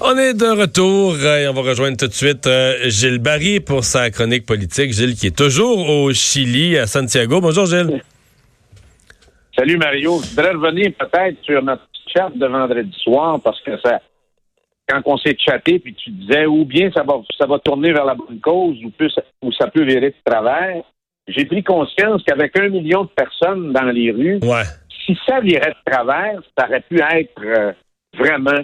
On est de retour euh, et on va rejoindre tout de suite euh, Gilles Barry pour sa chronique politique. Gilles qui est toujours au Chili, à Santiago. Bonjour Gilles. Salut Mario. Je voudrais revenir peut-être sur notre chat de vendredi soir parce que ça, quand on s'est chatté, puis tu disais ou bien ça va, ça va tourner vers la bonne cause ou, plus, ou ça peut virer de travers. J'ai pris conscience qu'avec un million de personnes dans les rues, Ouais. si ça virait de travers, ça aurait pu être euh, vraiment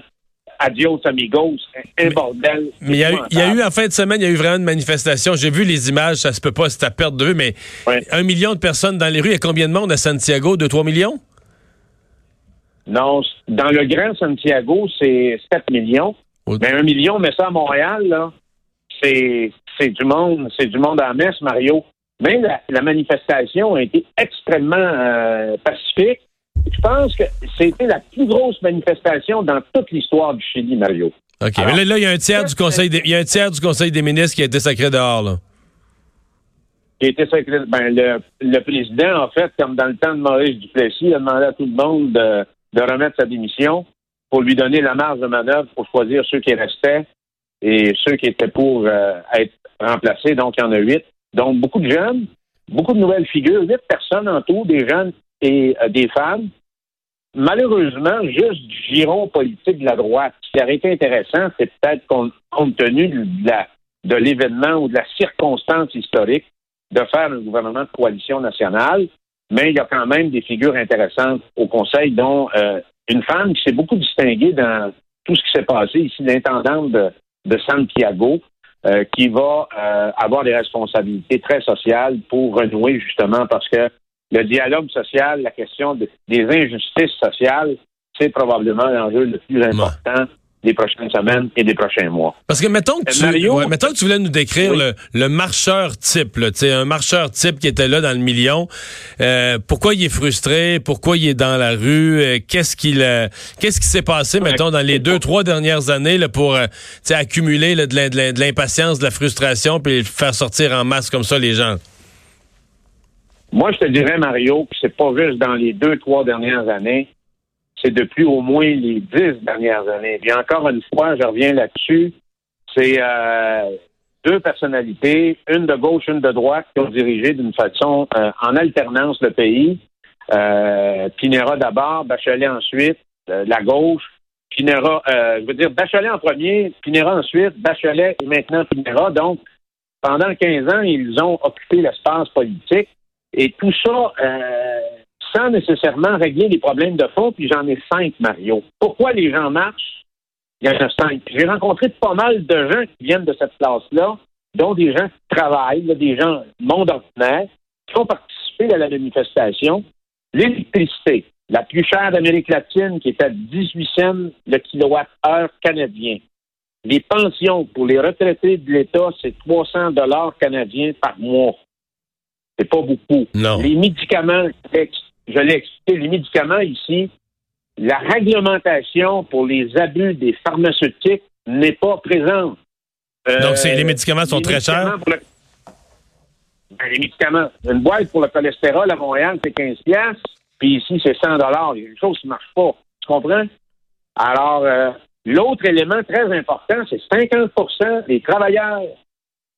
adios amigos, un bordel. Mais il y, a eu, il y a eu en fin de semaine, il y a eu vraiment une manifestation. J'ai vu les images, ça se peut pas, c'est à perte de vue, mais Ouais. un million de personnes dans les rues. Il y a combien de monde à Santiago? Deux, trois millions? Non, dans le Grand Santiago, c'est 7 millions. Oh. Mais un million, mais ça à Montréal, là, c'est c'est du monde, c'est du monde en messe, Mario. Mais la, la manifestation a été extrêmement euh, pacifique. Je pense que c'était la plus grosse manifestation dans toute l'histoire du Chili, Mario. OK. Alors, mais là, il y a un tiers du conseil des, il y a un tiers du conseil des ministres qui a été sacré dehors, là. Qui a été secré- ben, le, le président, en fait, comme dans le temps de Maurice Duplessis, a demandé à tout le monde de, de remettre sa démission pour lui donner la marge de manœuvre pour choisir ceux qui restaient et ceux qui étaient pour euh, être remplacés. Donc, il y en a huit. Donc, beaucoup de jeunes, beaucoup de nouvelles figures, huit personnes en tout, des jeunes et euh, des femmes. Malheureusement, juste du giron politique de la droite. Ce qui aurait été intéressant, c'est peut-être compte, tenu de l'événement ou de la circonstance historique, de faire un gouvernement de coalition nationale, mais il y a quand même des figures intéressantes au Conseil, dont euh, une femme qui s'est beaucoup distinguée dans tout ce qui s'est passé ici, l'intendante de, Santiago, euh, qui va avoir des responsabilités très sociales pour renouer justement parce que le dialogue social, la question de- des injustices sociales, c'est probablement l'enjeu le plus important des prochaines semaines et des prochains mois. Parce que mettons que Euh, tu, Mario? ouais, mettons que tu voulais nous décrire Oui. le, le marcheur type, là, un marcheur type qui était là dans le million. Euh, pourquoi il est frustré? Pourquoi il est dans la rue? Euh, Qu'est-ce qu'il, euh, qu'est-ce qui s'est passé, mettons, dans les deux trois dernières années là, pour accumuler là, de l'impatience, de la frustration, puis faire sortir en masse comme ça les gens? Moi, je te dirais, Mario, que c'est pas juste dans les deux, trois dernières années, c'est depuis au moins les dix dernières années. Puis encore une fois, je reviens là-dessus, c'est euh, deux personnalités, une de gauche, une de droite, qui ont dirigé d'une façon euh, en alternance le pays. Euh, Pinera d'abord, Bachelet ensuite, euh, la gauche. Pinera, euh, je veux dire, Bachelet en premier, Pinera ensuite, Bachelet et maintenant Pinera. Donc, pendant 15 ans, ils ont occupé l'espace politique. Et tout ça euh, sans nécessairement régler les problèmes de fond, puis j'en ai cinq, Mario. Pourquoi les gens marchent? Il y en a cinq. J'ai rencontré pas mal de gens qui viennent de cette classe-là, dont des gens qui travaillent, des gens monde ordinaire, qui ont participé à la manifestation. L'électricité, la plus chère d'Amérique latine, qui est à 18 cents le kilowatt-heure canadien. Les pensions pour les retraités de l'État, c'est 300 dollars canadiens par mois. C'est pas beaucoup. Non. Les médicaments, je l'ai expliqué, les médicaments ici, la réglementation pour les abus des pharmaceutiques n'est pas présente. Euh, Donc, les médicaments sont les très chers? médicaments pour le- Ben, les médicaments. Une boîte pour le cholestérol à Montréal, c'est 15 piastres, puis ici, c'est 100 dollars. Il y a une chose qui ne marche pas. Tu comprends? Alors, euh, l'autre élément très important, c'est 50% des travailleurs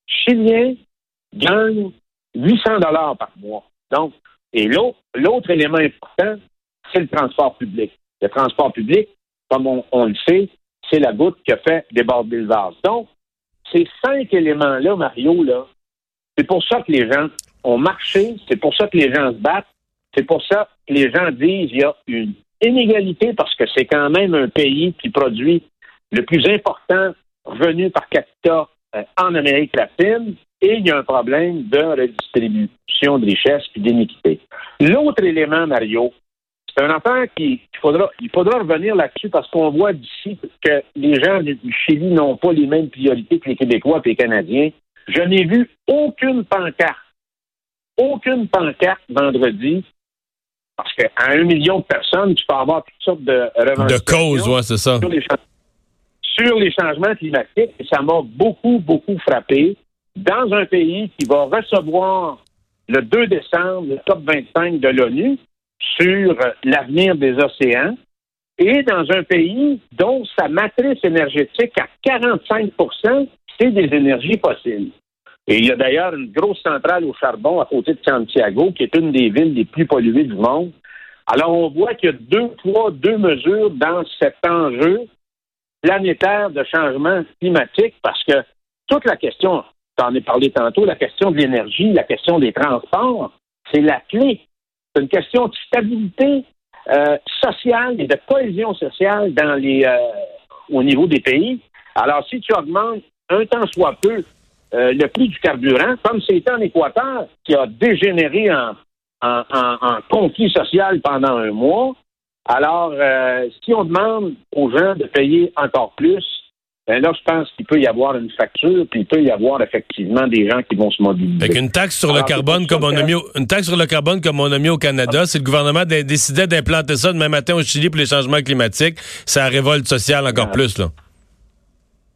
chiliens gagnent 800 dollars par mois. Donc, et l'autre, élément important, c'est le transport public. Le transport public, comme on, on le sait, c'est la goutte qui a fait déborder le vase. Donc, ces cinq éléments-là, Mario, là, c'est pour ça que les gens ont marché, c'est pour ça que les gens se battent, c'est pour ça que les gens disent qu'il y a une inégalité parce que c'est quand même un pays qui produit le plus important revenu par capita euh, en Amérique latine et il y a un problème de redistribution de richesses et d'iniquité. L'autre élément, Mario, c'est un affaire qui qu'il faudra, il faudra revenir là-dessus parce qu'on voit d'ici que les gens du Chili n'ont pas les mêmes priorités que les Québécois et les Canadiens. Je n'ai vu aucune pancarte, aucune pancarte vendredi, parce qu'à un million de personnes, tu peux avoir toutes sortes de De revendications cause, ouais, c'est ça. sur les, cha- sur les changements climatiques. Et ça m'a beaucoup, beaucoup frappé. Dans un pays qui va recevoir le 2 décembre le COP 25 de l'ONU sur l'avenir des océans, et dans un pays dont sa matrice énergétique à 45% c'est des énergies fossiles. Et il y a d'ailleurs une grosse centrale au charbon à côté de Santiago, qui est une des villes les plus polluées du monde. Alors, on voit qu'il y a deux poids, deux mesures dans cet enjeu planétaire de changement climatique, parce que toute la question, en ai parlé tantôt, la question de l'énergie, la question des transports, c'est la clé. C'est une question de stabilité euh, sociale et de cohésion sociale dans les, euh, au niveau des pays. Alors, si tu augmentes un temps soit peu euh, le prix du carburant, comme c'était en Équateur, qui a dégénéré en, conflit social pendant un mois, alors si on demande aux gens de payer encore plus, ben là, je pense qu'il peut y avoir une facture, puis il peut y avoir effectivement des gens qui vont se mobiliser. Avec une taxe sur le carbone comme on a mis au, une taxe sur le carbone comme on a mis au Canada, si le gouvernement décidait d'implanter ça demain matin au Chili pour les changements climatiques, ça révolte sociale encore plus là.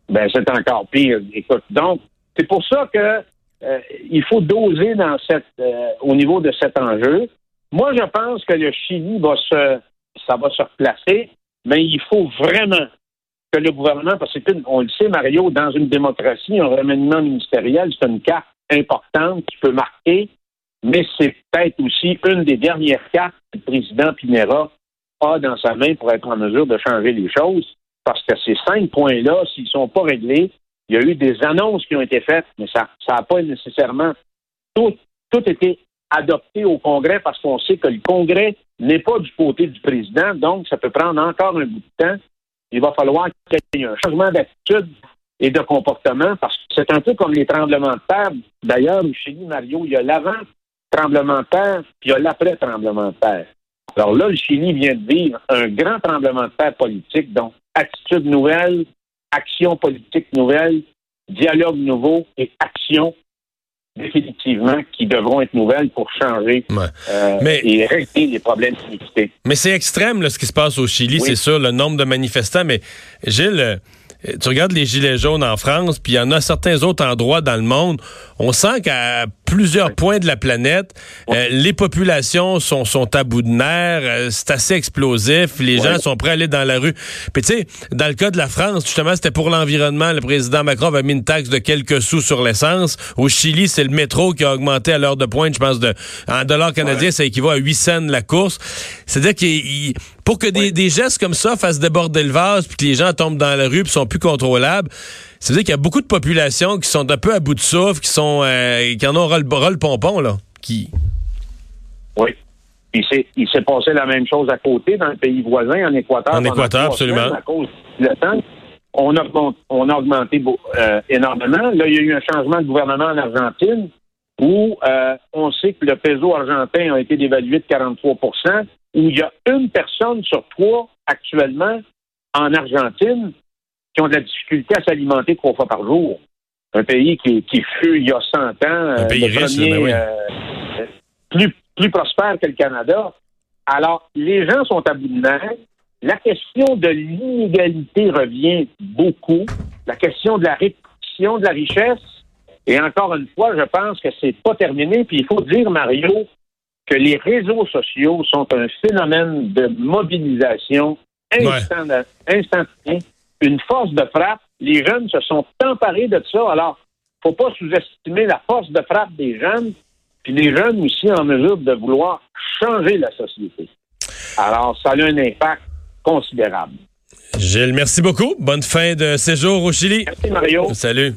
Ben c'est encore pire. Écoute, donc c'est pour ça que euh, il faut doser dans cette euh, au niveau de cet enjeu. Moi, je pense que le Chili va se ça va se replacer, mais il faut vraiment que le gouvernement, parce qu'on le sait, Mario, dans une démocratie, un remaniement ministériel, c'est une carte importante qui peut marquer, mais c'est peut-être aussi une des dernières cartes que le président Pinera a dans sa main pour être en mesure de changer les choses, parce que ces cinq points-là, s'ils ne sont pas réglés, il y a eu des annonces qui ont été faites, mais ça n'a pas nécessairement tout, tout été adopté au Congrès parce qu'on sait que le Congrès n'est pas du côté du président, donc ça peut prendre encore un bout de temps il va falloir qu'il y ait un changement d'attitude et de comportement parce que c'est un peu comme les tremblements de terre. D'ailleurs, chez nous, Mario, il y a l'avant tremblement de terre puis il y a l'après tremblement de terre. Alors là, le Chili vient de vivre un grand tremblement de terre politique, donc attitude nouvelle, action politique nouvelle, dialogue nouveau et action définitivement qui devront être nouvelles pour changer euh, et régler les problèmes d'iniquité. Mais c'est extrême là, ce qui se passe au Chili, c'est sûr, le nombre de manifestants. Mais Gilles, euh, tu regardes les gilets jaunes en France, puis il y en a certains autres endroits dans le monde. On sent qu'à plusieurs points de la planète, euh, les populations sont, sont à bout de nerfs, euh, c'est assez explosif, les gens sont prêts à aller dans la rue. Puis tu sais, dans le cas de la France, justement, c'était pour l'environnement. Le président Macron avait mis une taxe de quelques sous sur l'essence. Au Chili, c'est le métro qui a augmenté à l'heure de pointe, je pense, de en dollars canadiens, ça équivaut à 8 cents la course. C'est-à-dire qu'il pour que des, gestes comme ça fassent déborder le vase, puis que les gens tombent dans la rue, puis sont plus contrôlables, c'est-à-dire qu'il y a beaucoup de populations qui sont un peu à bout de souffle, qui sont euh, qui en ont ras le, pompon, là. Qui... Oui. il s'est passé la même chose à côté, dans le pays voisin, en Équateur. En Équateur, absolument. À cause du temps, on a, on a augmenté euh, énormément. Là, il y a eu un changement de gouvernement en Argentine où euh, on sait que le peso argentin a été dévalué de 43 où il y a une personne sur trois actuellement en Argentine qui ont de la difficulté à s'alimenter trois fois par jour. Un pays qui, fut il y a 100 ans un euh, pays riche, euh, plus, plus prospère que le Canada. Alors, les gens sont à bout de nerfs. La question de l'inégalité revient beaucoup. La question de la répartition de la richesse. Et encore une fois, je pense que c'est pas terminé. Puis il faut dire, Mario, que les réseaux sociaux sont un phénomène de mobilisation instantanée, une force de frappe. Les jeunes se sont emparés de ça. Alors, faut pas sous-estimer la force de frappe des jeunes, puis les jeunes aussi en mesure de vouloir changer la société. Alors, ça a un impact considérable. Gilles, merci beaucoup. Bonne fin de séjour au Chili. Merci, Mario. Salut.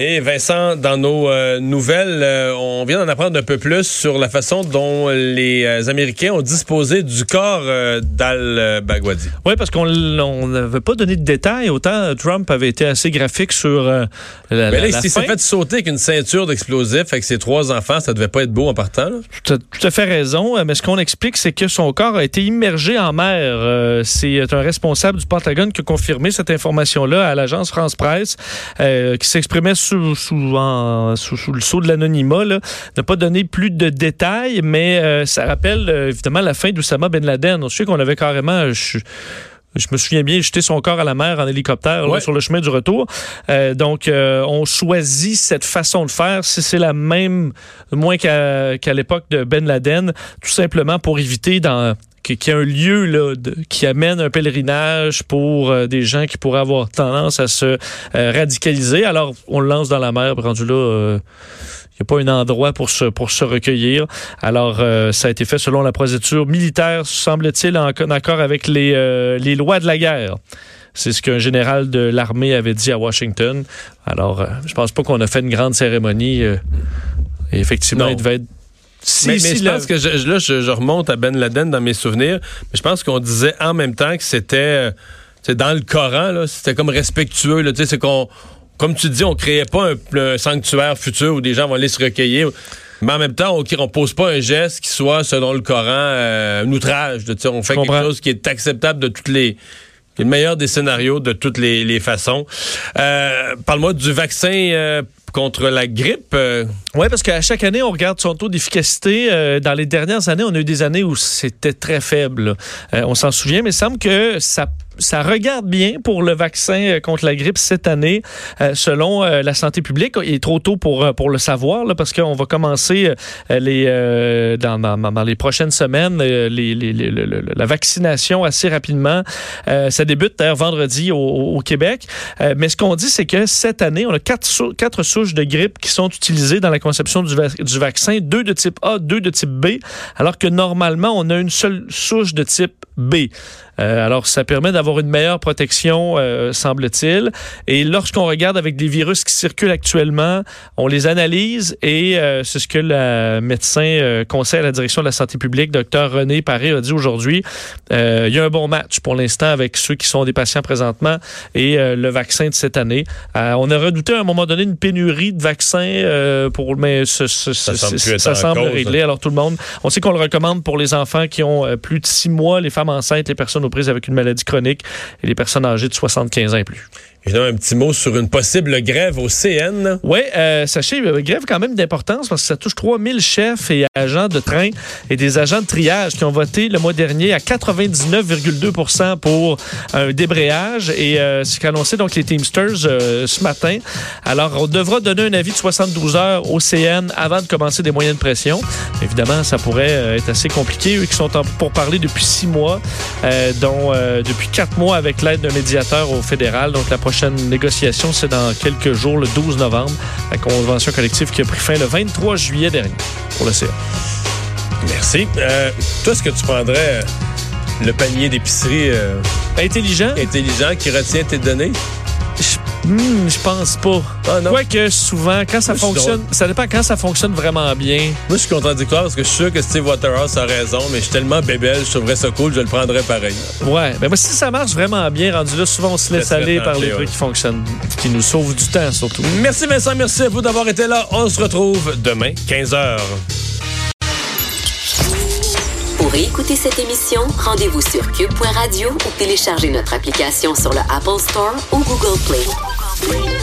Et Vincent, dans nos euh, nouvelles, euh, on vient d'en apprendre un peu plus sur la façon dont les euh, Américains ont disposé du corps d'Al-Baghdadi. Oui, parce qu'on n'avait pas donné de détails. Autant Trump avait été assez graphique sur la, Mais là, il s'est fait sauter avec une ceinture d'explosifs avec ses trois enfants. Ça devait pas être beau en partant. Tu as tout à fait raison. Mais ce qu'on explique, c'est que son corps a été immergé en mer. c'est un responsable du Pentagone qui a confirmé cette information-là à l'agence France Presse, qui s'exprimait sous, sous, le sceau de l'anonymat, n'a pas donné plus de détails, mais euh, ça rappelle euh, évidemment la fin d'Oussama Ben Laden. On sait qu'on avait carrément... Je, me souviens bien, jeté son corps à la mer en hélicoptère sur le chemin du retour. Euh, donc, on choisit cette façon de faire. Si c'est la même, moins qu'à l'époque de Ben Laden, tout simplement pour éviter dans qui, est un lieu là, de- qui amène un pèlerinage pour euh, des gens qui pourraient avoir tendance à se euh, radicaliser. Alors, on le lance dans la mer, rendu là. euh, il n'y a pas un endroit pour se, pour se recueillir. Alors, euh, ça a été fait selon la procédure militaire, semble-t-il, en, en accord avec les, euh, les lois de la guerre. C'est ce qu'un général de l'armée avait dit à Washington. Alors, euh, je pense pas qu'on a fait une grande cérémonie. euh, et effectivement, Non. il devait être... Si, mais, mais si je le- pense que je, là, je, je remonte à Ben Laden dans mes souvenirs, mais je pense qu'on disait en même temps que c'était euh, dans le Coran, là, c'était comme respectueux. Là, tu sais, c'est qu'on, comme tu dis, on créait pas un, un sanctuaire futur où des gens vont aller se recueillir. Mais en même temps, on, on pose pas un geste qui soit, selon le Coran, euh, un outrage. sais, on fait quelque chose qui est acceptable de toutes les. le meilleur des scénarios de toutes les, les façons. Euh, Parle-moi du vaccin euh, contre la grippe. euh, Oui, parce qu'à chaque année, on regarde son taux d'efficacité. Euh, dans les dernières années, on a eu des années où c'était très faible. Euh, on s'en souvient, mais il semble que ça ça regarde bien pour le vaccin euh, contre la grippe cette année, selon la santé publique. Il est trop tôt pour, pour le savoir, parce qu'on va commencer les, dans, les prochaines semaines la vaccination assez rapidement. Ça débute d'ailleurs vendredi au, Québec. Mais ce qu'on dit, c'est que cette année, on a quatre, quatre de grippe qui sont utilisées dans la conception du, du vaccin, deux de type A, deux de type B, alors que normalement, on a une seule souche de type B. Euh, alors, ça permet d'avoir une meilleure protection, euh, semble-t-il. Et lorsqu'on regarde avec des virus qui circulent actuellement, on les analyse et euh, c'est ce que le médecin euh, conseil à la direction de la santé publique, Dr René Paré, a dit aujourd'hui. Euh, il y a un bon match pour l'instant avec ceux qui sont des patients présentement et euh, le vaccin de cette année. Euh, on a redouté à un moment donné une pénurie de vaccins euh, pour mais ce- ce- Ça ce- semble ça semble cause. réglé. Alors tout le monde, on sait qu'on le recommande pour les enfants qui ont plus de six mois, les femmes enceintes, les personnes prises avec une maladie chronique et les personnes âgées de 75 ans et plus. Évidemment, un petit mot sur une possible grève au CN. Oui, euh, sachez, euh, grève quand même d'importance parce que ça touche 3000 chefs et agents de train et des agents de triage qui ont voté le mois dernier à 99,2% pour un débrayage. Et euh, c'est qu'annoncé donc les Teamsters euh, ce matin. Alors, on devra donner un avis de 72 heures au CN avant de commencer des moyens de pression. Évidemment, ça pourrait être assez compliqué. Eux qui sont en, pour parler depuis six mois, dont depuis quatre mois avec l'aide d'un médiateur au fédéral. Donc, la prochaine négociation, c'est dans quelques jours, le 12 novembre, la convention collective qui a pris fin le 23 juillet dernier pour le CN. Merci. Euh, toi, est-ce que tu prendrais euh, le panier d'épicerie euh, Intelligent? intelligent qui retient tes données? Je, hmm, je pense pas. Ah non? Quoique souvent, quand ça Moi, fonctionne, ça dépend quand ça fonctionne vraiment bien. Moi, je suis contradictoire parce que je suis sûr que Steve Waterhouse a raison, mais je suis tellement bébelle, je trouverais ça cool, je le prendrais pareil. Ouais, ben moi, si ça marche vraiment bien, rendu là, souvent on se laisse aller par les trucs qui fonctionnent, qui nous sauvent du temps surtout. Merci Vincent, merci à vous d'avoir été là. On se retrouve demain, 15h. Pour écouter cette émission, rendez-vous sur cube.radio ou téléchargez notre application sur le Apple Store ou Google Play. Yeah.